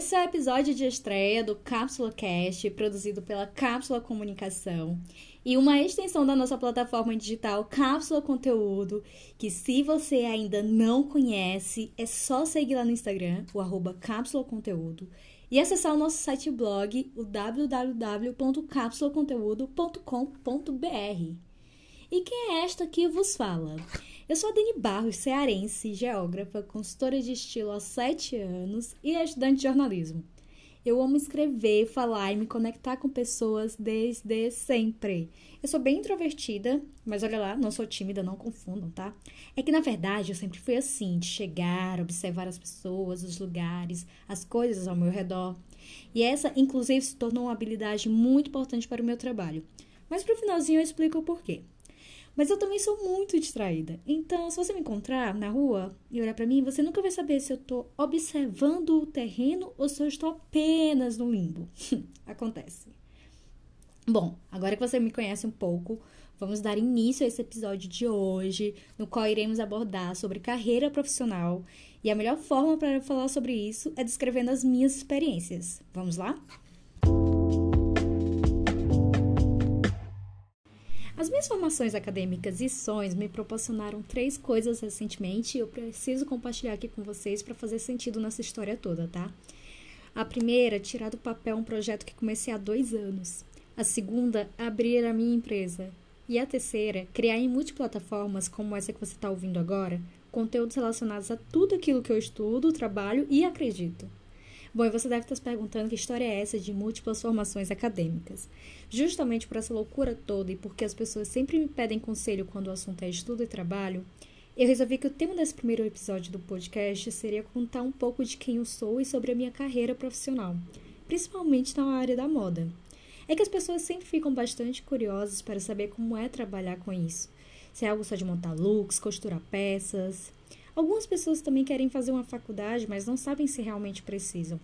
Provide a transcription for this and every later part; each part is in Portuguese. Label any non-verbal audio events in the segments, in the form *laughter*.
Esse é o episódio de estreia do Cápsula Cast, produzido pela Cápsula Comunicação, e uma extensão da nossa plataforma digital Cápsula Conteúdo, que se você ainda não conhece, é só seguir lá no Instagram, o arroba Cápsula Conteúdo, e acessar o nosso site blog, o www.cápsulaconteúdo.com.br. E quem é esta que vos fala? Eu sou a Dani Barros, cearense, geógrafa, consultora de estilo há sete anos e estudante de jornalismo. Eu amo escrever, falar e me conectar com pessoas desde sempre. Eu sou bem introvertida, mas olha lá, não sou tímida, não confundam, tá? É que na verdade eu sempre fui assim, de chegar, observar as pessoas, os lugares, as coisas ao meu redor. E essa, inclusive, se tornou uma habilidade muito importante para o meu trabalho. Mas pro finalzinho eu explico o porquê. Mas eu também sou muito distraída. Então, se você me encontrar na rua e olhar para mim, você nunca vai saber se eu tô observando o terreno ou se eu estou apenas no limbo. *laughs* Acontece. Bom, agora que você me conhece um pouco, vamos dar início a esse episódio de hoje, no qual iremos abordar sobre carreira profissional. E a melhor forma para falar sobre isso é descrevendo as minhas experiências. Vamos lá? As minhas formações acadêmicas e sonhos me proporcionaram três coisas recentemente e eu preciso compartilhar aqui com vocês para fazer sentido nessa história toda, tá? A primeira, tirar do papel um projeto que comecei há dois anos. A segunda, abrir a minha empresa. E a terceira, criar em multiplataformas como essa que você está ouvindo agora, conteúdos relacionados a tudo aquilo que eu estudo, trabalho e acredito. Bom, e você deve estar se perguntando que história é essa de múltiplas formações acadêmicas. Justamente por essa loucura toda e porque as pessoas sempre me pedem conselho quando o assunto é estudo e trabalho, eu resolvi que o tema desse primeiro episódio do podcast seria contar um pouco de quem eu sou e sobre a minha carreira profissional, principalmente na área da moda. É que as pessoas sempre ficam bastante curiosas para saber como é trabalhar com isso. Se é algo só de montar looks, costurar peças, Algumas pessoas também querem fazer uma faculdade, mas não sabem se realmente precisam.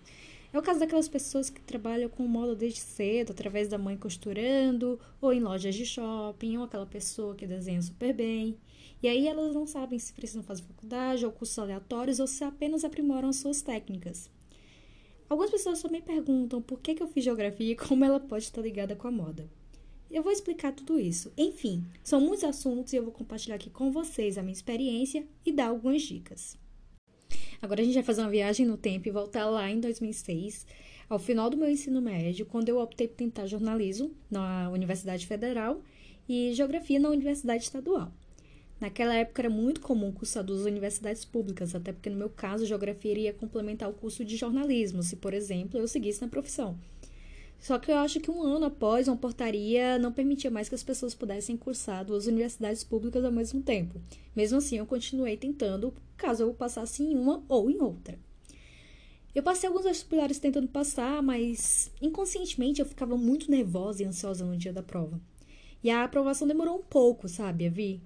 É o caso daquelas pessoas que trabalham com moda desde cedo, através da mãe costurando, ou em lojas de shopping, ou aquela pessoa que desenha super bem. E aí elas não sabem se precisam fazer faculdade ou cursos aleatórios ou se apenas aprimoram as suas técnicas. Algumas pessoas também perguntam por que, que eu fiz geografia e como ela pode estar ligada com a moda. Eu vou explicar tudo isso. Enfim, são muitos assuntos e eu vou compartilhar aqui com vocês a minha experiência e dar algumas dicas. Agora a gente vai fazer uma viagem no tempo e voltar lá em 2006, ao final do meu ensino médio, quando eu optei por tentar jornalismo na Universidade Federal e geografia na Universidade Estadual. Naquela época era muito comum cursar duas universidades públicas, até porque no meu caso, geografia iria complementar o curso de jornalismo, se, por exemplo, eu seguisse na profissão. Só que eu acho que um ano após, uma portaria não permitia mais que as pessoas pudessem cursar duas universidades públicas ao mesmo tempo. Mesmo assim, eu continuei tentando, caso eu passasse em uma ou em outra. Eu passei alguns vestibulares tentando passar, mas inconscientemente eu ficava muito nervosa e ansiosa no dia da prova. E a aprovação demorou um pouco, sabe, Vi?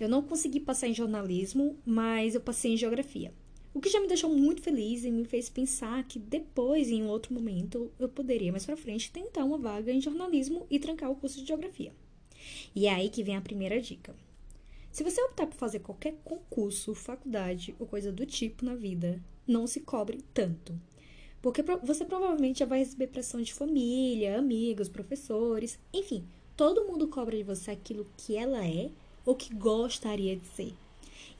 Eu não consegui passar em jornalismo, mas eu passei em geografia. O que já me deixou muito feliz e me fez pensar que depois, em um outro momento, eu poderia mais para frente tentar uma vaga em jornalismo e trancar o curso de geografia. E é aí que vem a primeira dica. Se você optar por fazer qualquer concurso, faculdade ou coisa do tipo na vida, não se cobre tanto. Porque você provavelmente já vai receber pressão de família, amigos, professores, enfim, todo mundo cobra de você aquilo que ela é ou que gostaria de ser.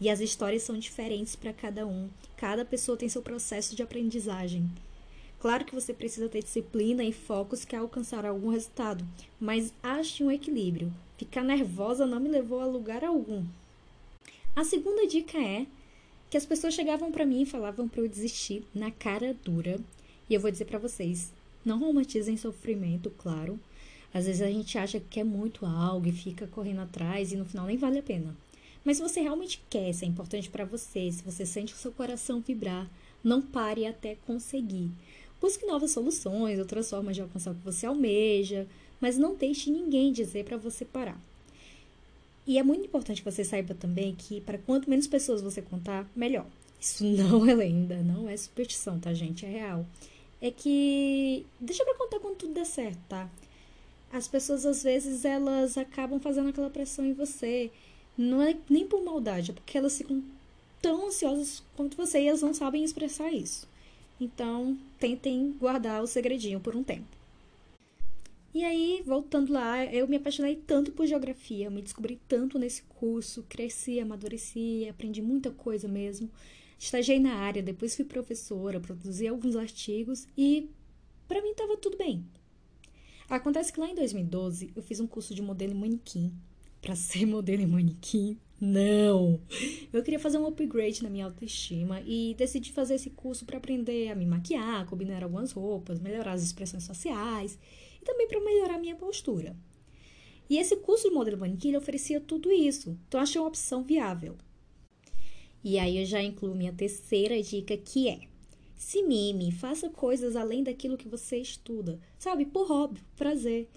E as histórias são diferentes para cada um. Cada pessoa tem seu processo de aprendizagem. Claro que você precisa ter disciplina e focos que alcançar algum resultado, mas ache um equilíbrio. Ficar nervosa não me levou a lugar algum. A segunda dica é que as pessoas chegavam para mim e falavam para eu desistir na cara dura. E eu vou dizer para vocês, não romantizem sofrimento, claro. Às vezes a gente acha que quer muito algo e fica correndo atrás e no final nem vale a pena. Mas se você realmente quer, se é importante para você, se você sente o seu coração vibrar, não pare até conseguir. Busque novas soluções, outras formas de alcançar o que você almeja, mas não deixe ninguém dizer para você parar. E é muito importante que você saiba também que para quanto menos pessoas você contar, melhor. Isso *laughs* não é lenda, não é superstição, tá, gente? É real. É que deixa pra contar quando tudo der certo, tá? As pessoas às vezes elas acabam fazendo aquela pressão em você não é nem por maldade, é porque elas ficam tão ansiosas quanto você e elas não sabem expressar isso. Então, tentem guardar o segredinho por um tempo. E aí, voltando lá, eu me apaixonei tanto por geografia, me descobri tanto nesse curso, cresci, amadureci, aprendi muita coisa mesmo. Estagiei na área, depois fui professora, produzi alguns artigos e para mim estava tudo bem. Acontece que lá em 2012 eu fiz um curso de modelo manequim. Para ser *laughs* modelo e manequim, não! Eu queria fazer um upgrade na minha autoestima e decidi fazer esse curso para aprender a me maquiar, combinar algumas roupas, melhorar as expressões faciais e também para melhorar a minha postura. E esse curso de modelo manequim oferecia tudo isso, então achei uma opção viável. E aí eu já incluo minha terceira dica, que é: se mime, faça coisas além daquilo que você estuda, sabe? Por hobby, prazer.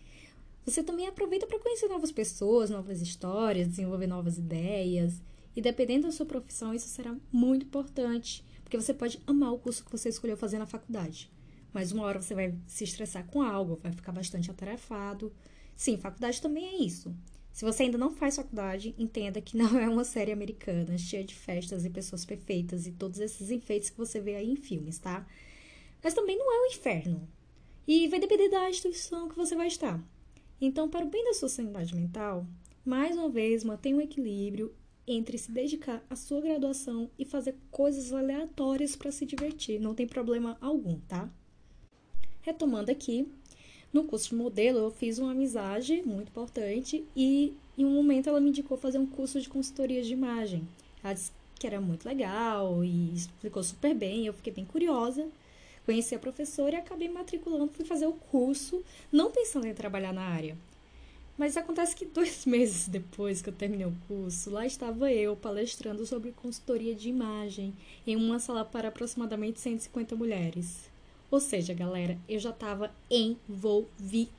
Você também aproveita para conhecer novas pessoas, novas histórias, desenvolver novas ideias. E dependendo da sua profissão, isso será muito importante, porque você pode amar o curso que você escolheu fazer na faculdade. Mas uma hora você vai se estressar com algo, vai ficar bastante atarefado. Sim, faculdade também é isso. Se você ainda não faz faculdade, entenda que *laughs* não é uma série americana cheia de festas e pessoas perfeitas e todos esses enfeites que você vê aí em filmes, tá? Mas também não é um inferno. E vai depender da instituição que você vai estar. Então, para o bem da sua sanidade mental, mais uma vez, mantenha um equilíbrio entre se dedicar à sua graduação e fazer coisas aleatórias para se divertir. Não tem problema algum, tá? Retomando aqui, no curso de modelo, eu fiz uma amizade muito importante e em um momento ela me indicou fazer um curso de consultoria de imagem. Ela disse que era muito legal e explicou super bem, eu fiquei bem curiosa. Conheci a professora e acabei matriculando, fui fazer o curso, não pensando em trabalhar na área. Mas acontece que dois *laughs* meses depois que eu terminei o curso, lá estava eu palestrando sobre consultoria de imagem em uma sala para aproximadamente 150 mulheres. Ou seja, galera, eu já tava envolvidaça.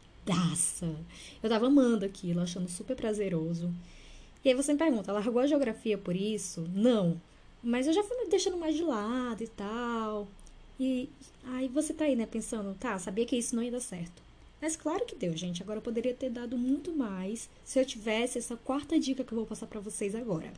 Eu tava amando aquilo, achando super prazeroso. E aí você me pergunta, largou a geografia por isso? Não. Mas eu já fui me deixando mais de lado e tal. E aí você tá aí, né, pensando, tá, sabia que isso não ia dar certo. Mas claro que deu, gente. Agora eu poderia ter dado muito mais se eu tivesse essa quarta dica que eu vou passar para vocês agora.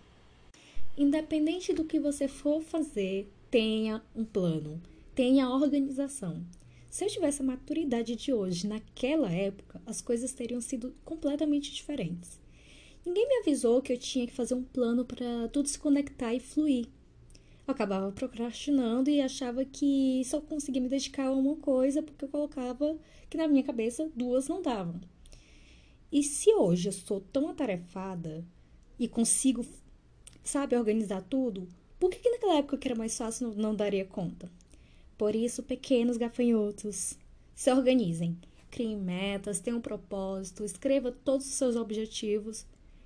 Independente do que você for fazer, tenha um plano tenha organização. Se eu tivesse a maturidade de hoje, naquela época, as coisas teriam sido completamente diferentes. Ninguém me avisou que eu tinha que fazer um plano para tudo se conectar e fluir. Eu acabava procrastinando e achava que só conseguia me dedicar a uma coisa porque eu colocava que na minha cabeça duas não davam. E se hoje eu sou tão atarefada e consigo, sabe, organizar tudo, por que, que naquela época que era mais fácil não, não daria conta? Por isso, pequenos gafanhotos, se organizem. Criem metas, tenham um propósito, escreva todos os seus objetivos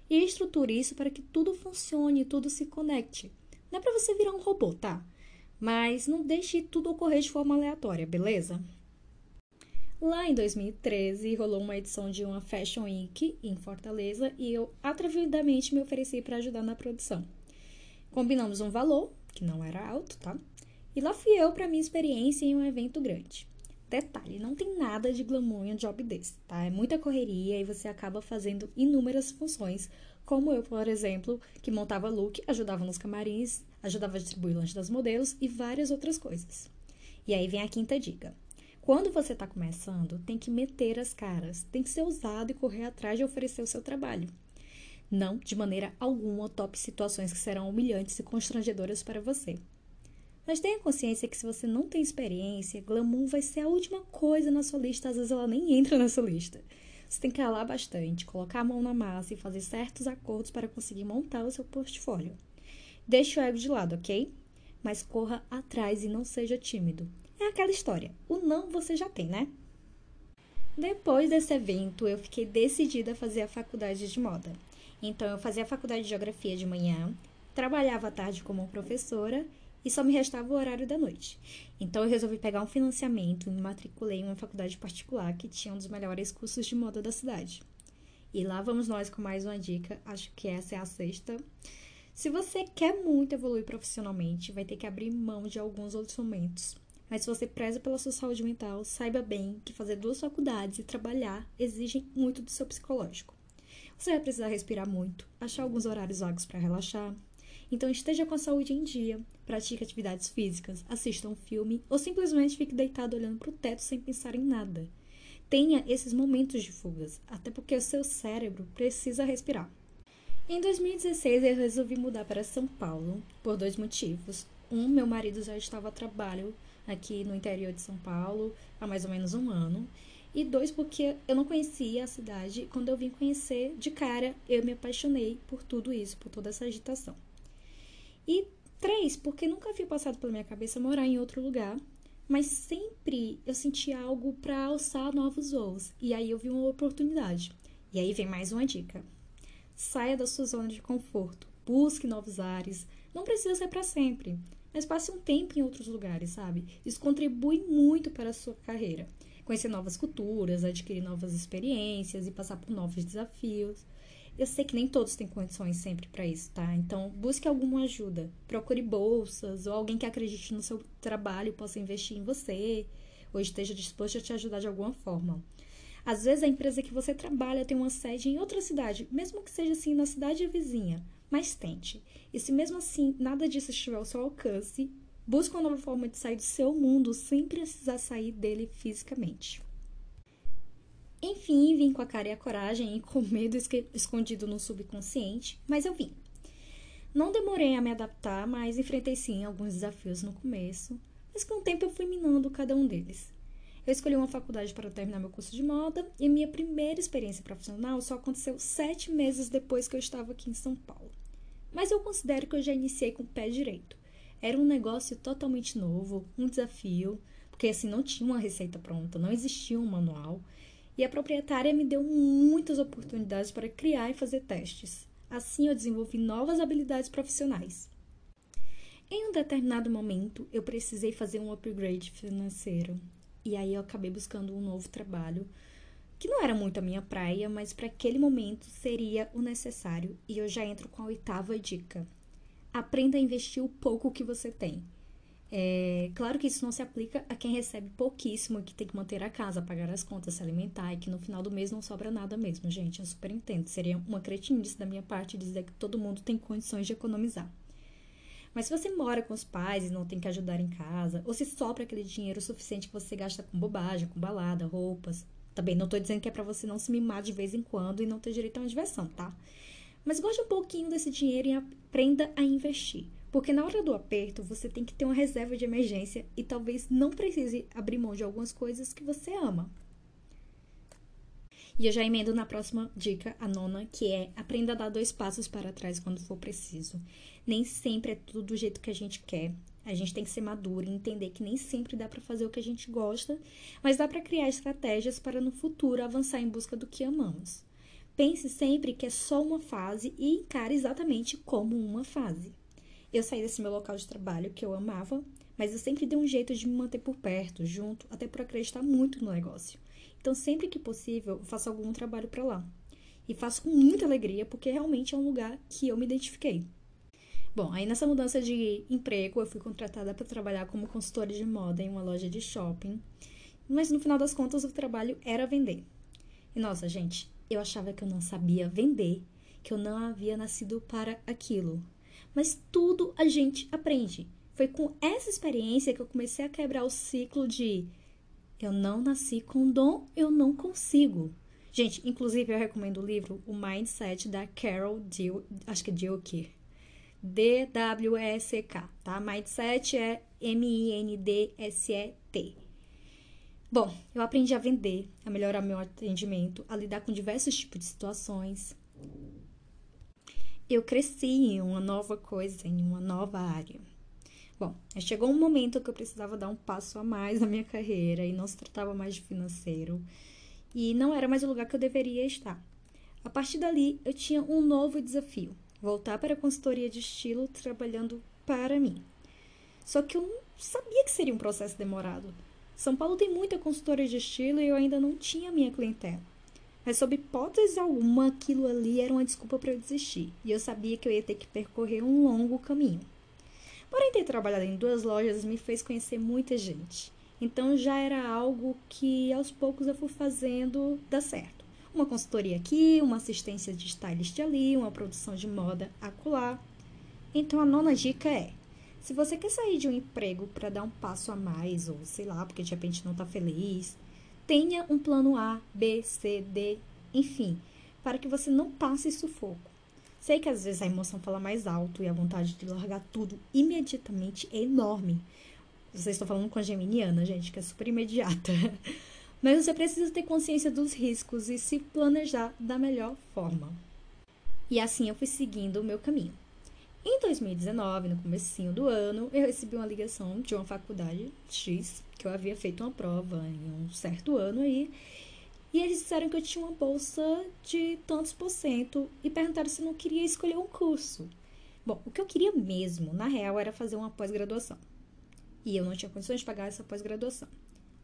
e estruture isso para que tudo funcione, tudo se conecte. Não é para você virar um robô, tá? Mas não deixe tudo ocorrer de forma aleatória, beleza? Lá em 2013, rolou uma edição de uma Fashion Week em Fortaleza e eu atrevidamente me ofereci para ajudar na produção. Combinamos um valor, que não era alto, tá? E lá fui eu para minha experiência em um evento grande. Detalhe, não tem nada de glamour em um job desse, tá? É muita correria e você acaba fazendo inúmeras funções, como eu, por exemplo, que montava look, ajudava nos camarins, ajudava a distribuir lanche das modelos e várias outras coisas. E aí vem a quinta dica. Quando você está começando, tem que meter as caras, tem que ser ousado e correr atrás de oferecer o seu trabalho. Não, de maneira alguma, tope situações que serão humilhantes e constrangedoras para você. Mas tenha consciência que se você não tem experiência, glamour vai ser a última coisa na sua lista, às vezes ela nem entra nessa lista. Você tem que ralar bastante, colocar a mão na massa e fazer certos acordos para conseguir montar o seu portfólio. Deixe o ego de lado, ok? Mas corra atrás e não seja tímido. É aquela história, o não você já tem, né? Depois desse evento, eu fiquei decidida a fazer a faculdade de moda. Então, eu fazia a faculdade de geografia de manhã, trabalhava à tarde como professora e só me restava o horário da noite. Então eu resolvi pegar um financiamento e me matriculei em uma faculdade particular que tinha um dos melhores cursos de moda da cidade. E lá vamos nós com mais uma dica, acho que essa é a sexta. Se você quer muito evoluir profissionalmente, vai ter que abrir mão de alguns outros momentos. Mas se você preza pela sua saúde mental, saiba bem que fazer duas faculdades e trabalhar exigem muito do seu psicológico. Você vai precisar respirar muito, achar alguns horários vagos para relaxar, Então esteja com a saúde em dia, pratique atividades físicas, assista um filme ou simplesmente fique deitado olhando para o teto sem pensar em nada. Tenha esses momentos de fugas, até porque o seu cérebro precisa respirar. Em 2016 eu resolvi mudar para São Paulo por dois motivos. Um, meu marido já estava a trabalho aqui no interior de São Paulo há mais ou menos um ano. E dois, porque eu não conhecia a cidade. Quando eu vim conhecer de cara, eu me apaixonei por tudo isso, por toda essa agitação. E três, porque nunca havia passado pela minha cabeça morar em outro lugar, mas sempre eu sentia algo para alçar novos voos. E aí eu vi uma oportunidade. E aí vem mais uma dica. Saia da sua zona de conforto, busque novos ares. Não precisa ser para sempre, mas passe um tempo em outros lugares, sabe? Isso contribui muito para a sua carreira. Conhecer novas culturas, adquirir novas experiências e passar por novos desafios. Eu sei que nem todos têm condições sempre para isso, tá? Então, busque alguma ajuda. Procure bolsas ou alguém que acredite no seu trabalho e possa investir em você ou esteja disposto a te ajudar de alguma forma. Às vezes a empresa que você trabalha tem uma sede em outra cidade, mesmo que seja assim na cidade vizinha, mas tente. E se mesmo assim nada disso estiver ao seu alcance, busque uma nova forma de sair do seu mundo sem precisar sair dele fisicamente. Enfim, vim com a cara e a coragem e com medo escondido no subconsciente, mas eu vim. Não demorei a me adaptar, mas enfrentei sim alguns desafios no começo, mas com o tempo eu fui minando cada um deles. Eu escolhi uma faculdade para terminar meu curso de moda e minha primeira experiência profissional só aconteceu sete meses depois que eu estava aqui em São Paulo. Mas eu considero que eu já iniciei com o pé direito. Era um negócio totalmente novo, um desafio, porque assim não tinha uma receita pronta, não existia um manual. E a proprietária me deu muitas oportunidades para criar e fazer testes. Assim eu desenvolvi novas habilidades profissionais. Em um determinado momento, eu precisei fazer um upgrade financeiro. E aí eu acabei buscando um novo trabalho, que não era muito a minha praia, mas para aquele momento seria o necessário. E eu já entro com a oitava dica. Aprenda a investir o pouco que você tem. É, claro que isso não se aplica a quem recebe pouquíssimo e que tem que manter a casa, pagar as contas, se alimentar e que no final do mês não sobra nada mesmo, gente. Eu super entendo. Seria uma cretinice da minha parte dizer que todo mundo tem condições de economizar. Mas se você mora com os pais e não tem que ajudar em casa, ou se sobra aquele dinheiro suficiente que você gasta com bobagem, com balada, roupas, também não tô dizendo que é para você não se mimar de vez em quando e não ter direito a uma diversão, tá? Mas goste um pouquinho desse dinheiro e aprenda a investir. Porque na hora do aperto, você tem que ter uma reserva de emergência e talvez não precise abrir mão de algumas coisas que você ama. E eu já emendo na próxima dica, a nona, que é aprenda a dar dois passos para trás quando for preciso. Nem sempre é tudo do jeito que a gente quer. A gente tem que ser maduro e entender que nem sempre dá para fazer o que a gente gosta, mas dá para criar estratégias para no futuro avançar em busca do que amamos. Pense sempre que é só uma fase e encare exatamente como uma fase. Eu saí desse meu local de trabalho que eu amava, mas eu sempre dei um jeito de me manter por perto, junto, até por acreditar muito no negócio. Então, sempre que possível, faço algum trabalho para lá. E faço com muita alegria, porque realmente é um lugar que eu me identifiquei. Bom, aí nessa mudança de emprego, eu fui contratada para trabalhar como consultora de moda em uma loja de shopping. Mas no final das contas, o trabalho era vender. E nossa, gente, eu achava que eu não sabia vender, que eu não havia nascido para aquilo. Mas tudo a gente aprende. Foi com essa experiência que eu comecei a quebrar o ciclo de eu não nasci com dom, eu não consigo. Gente, inclusive eu recomendo o livro O Mindset da Carol Dweck, acho que é Dweck. D-W-E-C-K, tá? Mindset é M-I-N-D-S-E-T. Bom, eu aprendi a vender, a melhorar meu atendimento, a lidar com diversos tipos de situações, eu cresci em uma nova coisa, em uma nova área. Bom, chegou um momento que eu precisava dar um passo a mais na minha carreira e não se tratava mais de financeiro e não era mais o lugar que eu deveria estar. A partir dali, eu tinha um novo desafio: voltar para a consultoria de estilo trabalhando para mim. Só que eu não sabia que seria um processo demorado. São Paulo tem muita consultoria de estilo e eu ainda não tinha minha clientela. Mas, sob hipótese alguma, aquilo ali era uma desculpa para eu desistir. E eu sabia que eu ia ter que percorrer um longo caminho. Porém, ter trabalhado em duas lojas me fez conhecer muita gente. Então, já era algo que aos poucos eu fui fazendo dar certo. Uma consultoria aqui, uma assistência de stylist ali, uma produção de moda acolá. Então a nona dica é: se você quer sair de um emprego para dar um passo a mais, ou sei lá, porque de repente não está feliz, tenha um plano A, B, C, D, enfim, para que você não passe sufoco. Sei que às vezes a emoção fala mais alto e a vontade de largar tudo imediatamente é enorme. Vocês estão falando com a geminiana, gente, que é super imediata. *laughs* Mas você precisa ter consciência dos riscos e se planejar da melhor forma. E assim eu fui seguindo o meu caminho. Em 2019, no comecinho do ano, eu recebi uma ligação de uma faculdade X, que eu havia feito uma prova em um certo ano aí, e eles disseram que eu tinha uma bolsa de tantos por cento e perguntaram se eu não queria escolher um curso. Bom, o que eu queria mesmo, na real, era fazer uma pós-graduação. E eu não tinha condições de pagar essa pós-graduação.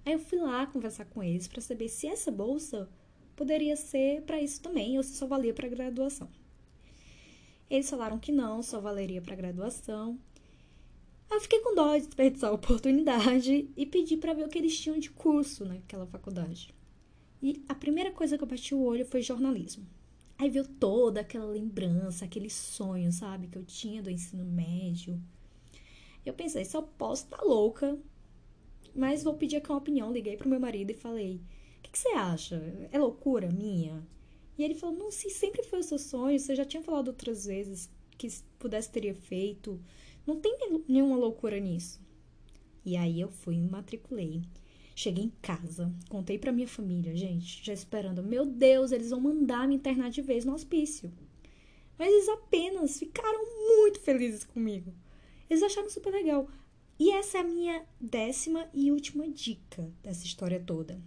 Aí eu fui lá conversar com eles para saber se essa bolsa poderia ser para isso também ou se só valia para graduação. Eles falaram que não, só valeria para graduação. Aí eu fiquei com dó de desperdiçar a oportunidade e pedi para ver o que eles tinham de curso naquela faculdade. E a primeira coisa que eu bati o olho foi jornalismo. Aí veio toda aquela lembrança, aquele sonho, sabe, que eu tinha do ensino médio. Eu pensei, só posso estar tá louca, mas vou pedir aqui uma opinião. Liguei pro meu marido e falei: O que, que você acha? É loucura minha? E ele falou: Não, se sempre foi o seu sonho, você já tinha falado outras vezes que pudesse teria feito. Não tem nenhuma loucura nisso. E aí eu fui e me matriculei. Cheguei em casa, contei pra minha família, gente, já esperando. Meu Deus, eles vão mandar me internar de vez no hospício. Mas eles apenas ficaram muito felizes comigo. Eles acharam super legal. E essa é a minha décima e última dica dessa história toda.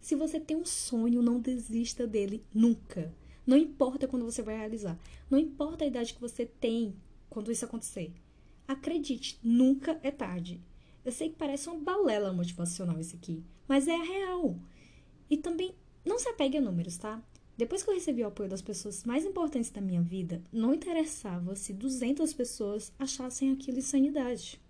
Se você tem um sonho, não desista dele nunca. Não importa quando você vai realizar. Não importa a idade que você tem quando isso acontecer. Acredite, nunca é tarde. Eu sei que parece uma balela motivacional isso aqui, mas é a real. E também não se apegue a números, tá? Depois que eu recebi o apoio das pessoas mais importantes da minha vida, não interessava se 200 pessoas achassem aquilo insanidade.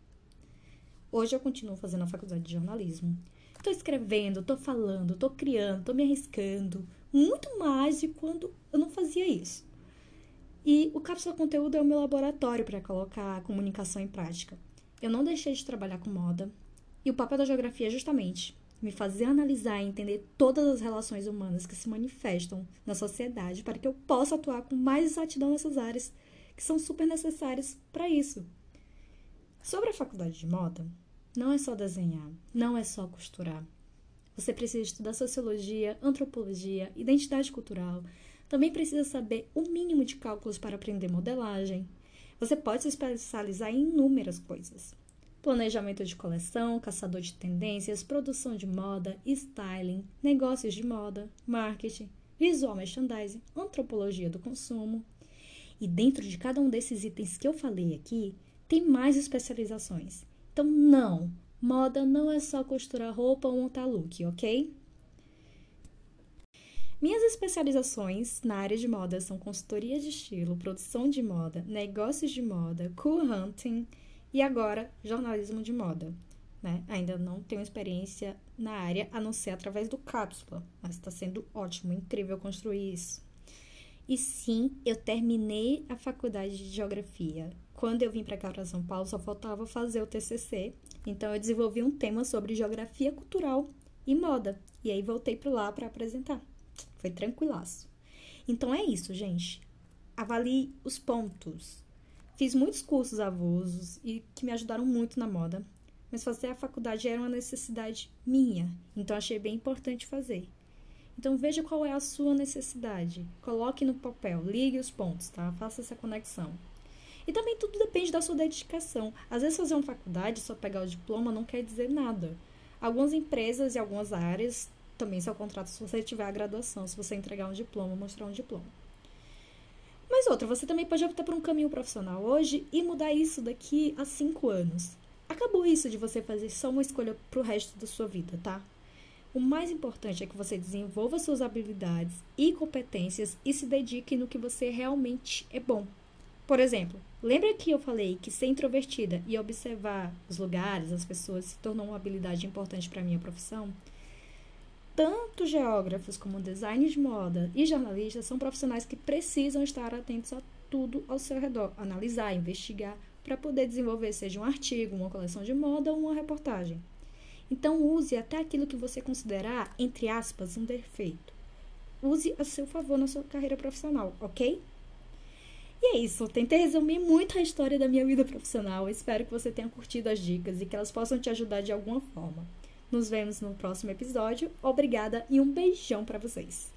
Hoje eu continuo fazendo a faculdade de jornalismo. Estou escrevendo, estou falando, estou criando, estou me arriscando. Muito mais de quando eu não fazia isso. E o Cápsula Conteúdo é o meu laboratório para colocar a comunicação em prática. Eu não deixei de trabalhar com moda. E o papel da geografia é justamente me fazer analisar e entender todas as relações humanas que se manifestam na sociedade para que eu possa atuar com mais exatidão nessas áreas que são super necessárias para isso. Sobre a faculdade de moda, não é só desenhar, não é só costurar. Você precisa estudar sociologia, antropologia, identidade cultural. Também precisa saber o mínimo de cálculos para aprender modelagem. Você pode se especializar em inúmeras coisas: planejamento de coleção, caçador de tendências, produção de moda, styling, negócios de moda, marketing, visual merchandising, antropologia do consumo. E dentro de cada um desses itens que eu falei aqui, tem mais especializações. Então, não, moda não é só costurar roupa ou montar look, ok? Minhas especializações na área de moda são consultoria de estilo, produção de moda, negócios de moda, cool hunting e agora jornalismo de moda. Né? Ainda não tenho experiência na área a não ser através do cápsula, mas está sendo ótimo, incrível construir isso. E sim, eu terminei a faculdade de geografia quando eu vim para cá para São Paulo, só faltava fazer o TCC. Então eu desenvolvi um tema sobre geografia cultural e moda. E aí voltei para lá para apresentar. Foi tranquilaço. Então é isso, gente. Avalie os pontos. Fiz muitos cursos avulsos e que me ajudaram muito na moda, mas fazer a faculdade era uma necessidade minha, então achei bem importante fazer. Então veja qual é a sua necessidade, coloque no papel, ligue os pontos, tá? Faça essa conexão. E também tudo depende da sua dedicação. Às vezes fazer uma faculdade, só pegar o diploma, não quer dizer nada. Algumas empresas e algumas áreas também só contratam se você tiver a graduação, se você entregar um diploma, mostrar um diploma. Mas outra, você também pode optar por um caminho profissional hoje e mudar isso daqui a cinco anos. Acabou isso de você fazer só uma escolha para o resto da sua vida, tá? O mais importante é que você desenvolva suas habilidades e competências e se dedique no que você realmente é bom. Por exemplo, lembra que eu falei que ser introvertida e observar os lugares, as pessoas, se tornou uma habilidade importante para minha profissão? Tanto geógrafos como design de moda e jornalistas são profissionais que precisam estar atentos a tudo ao seu redor, analisar, investigar, para poder desenvolver seja um artigo, uma coleção de moda ou uma reportagem. Então use até aquilo que você considerar, entre aspas, um defeito. Use a seu favor na sua carreira profissional, ok? E é isso, tentei resumir muito a história da minha vida profissional. Espero que você tenha curtido as dicas e que elas possam te ajudar de alguma forma. Nos vemos no próximo episódio. Obrigada e um beijão para vocês.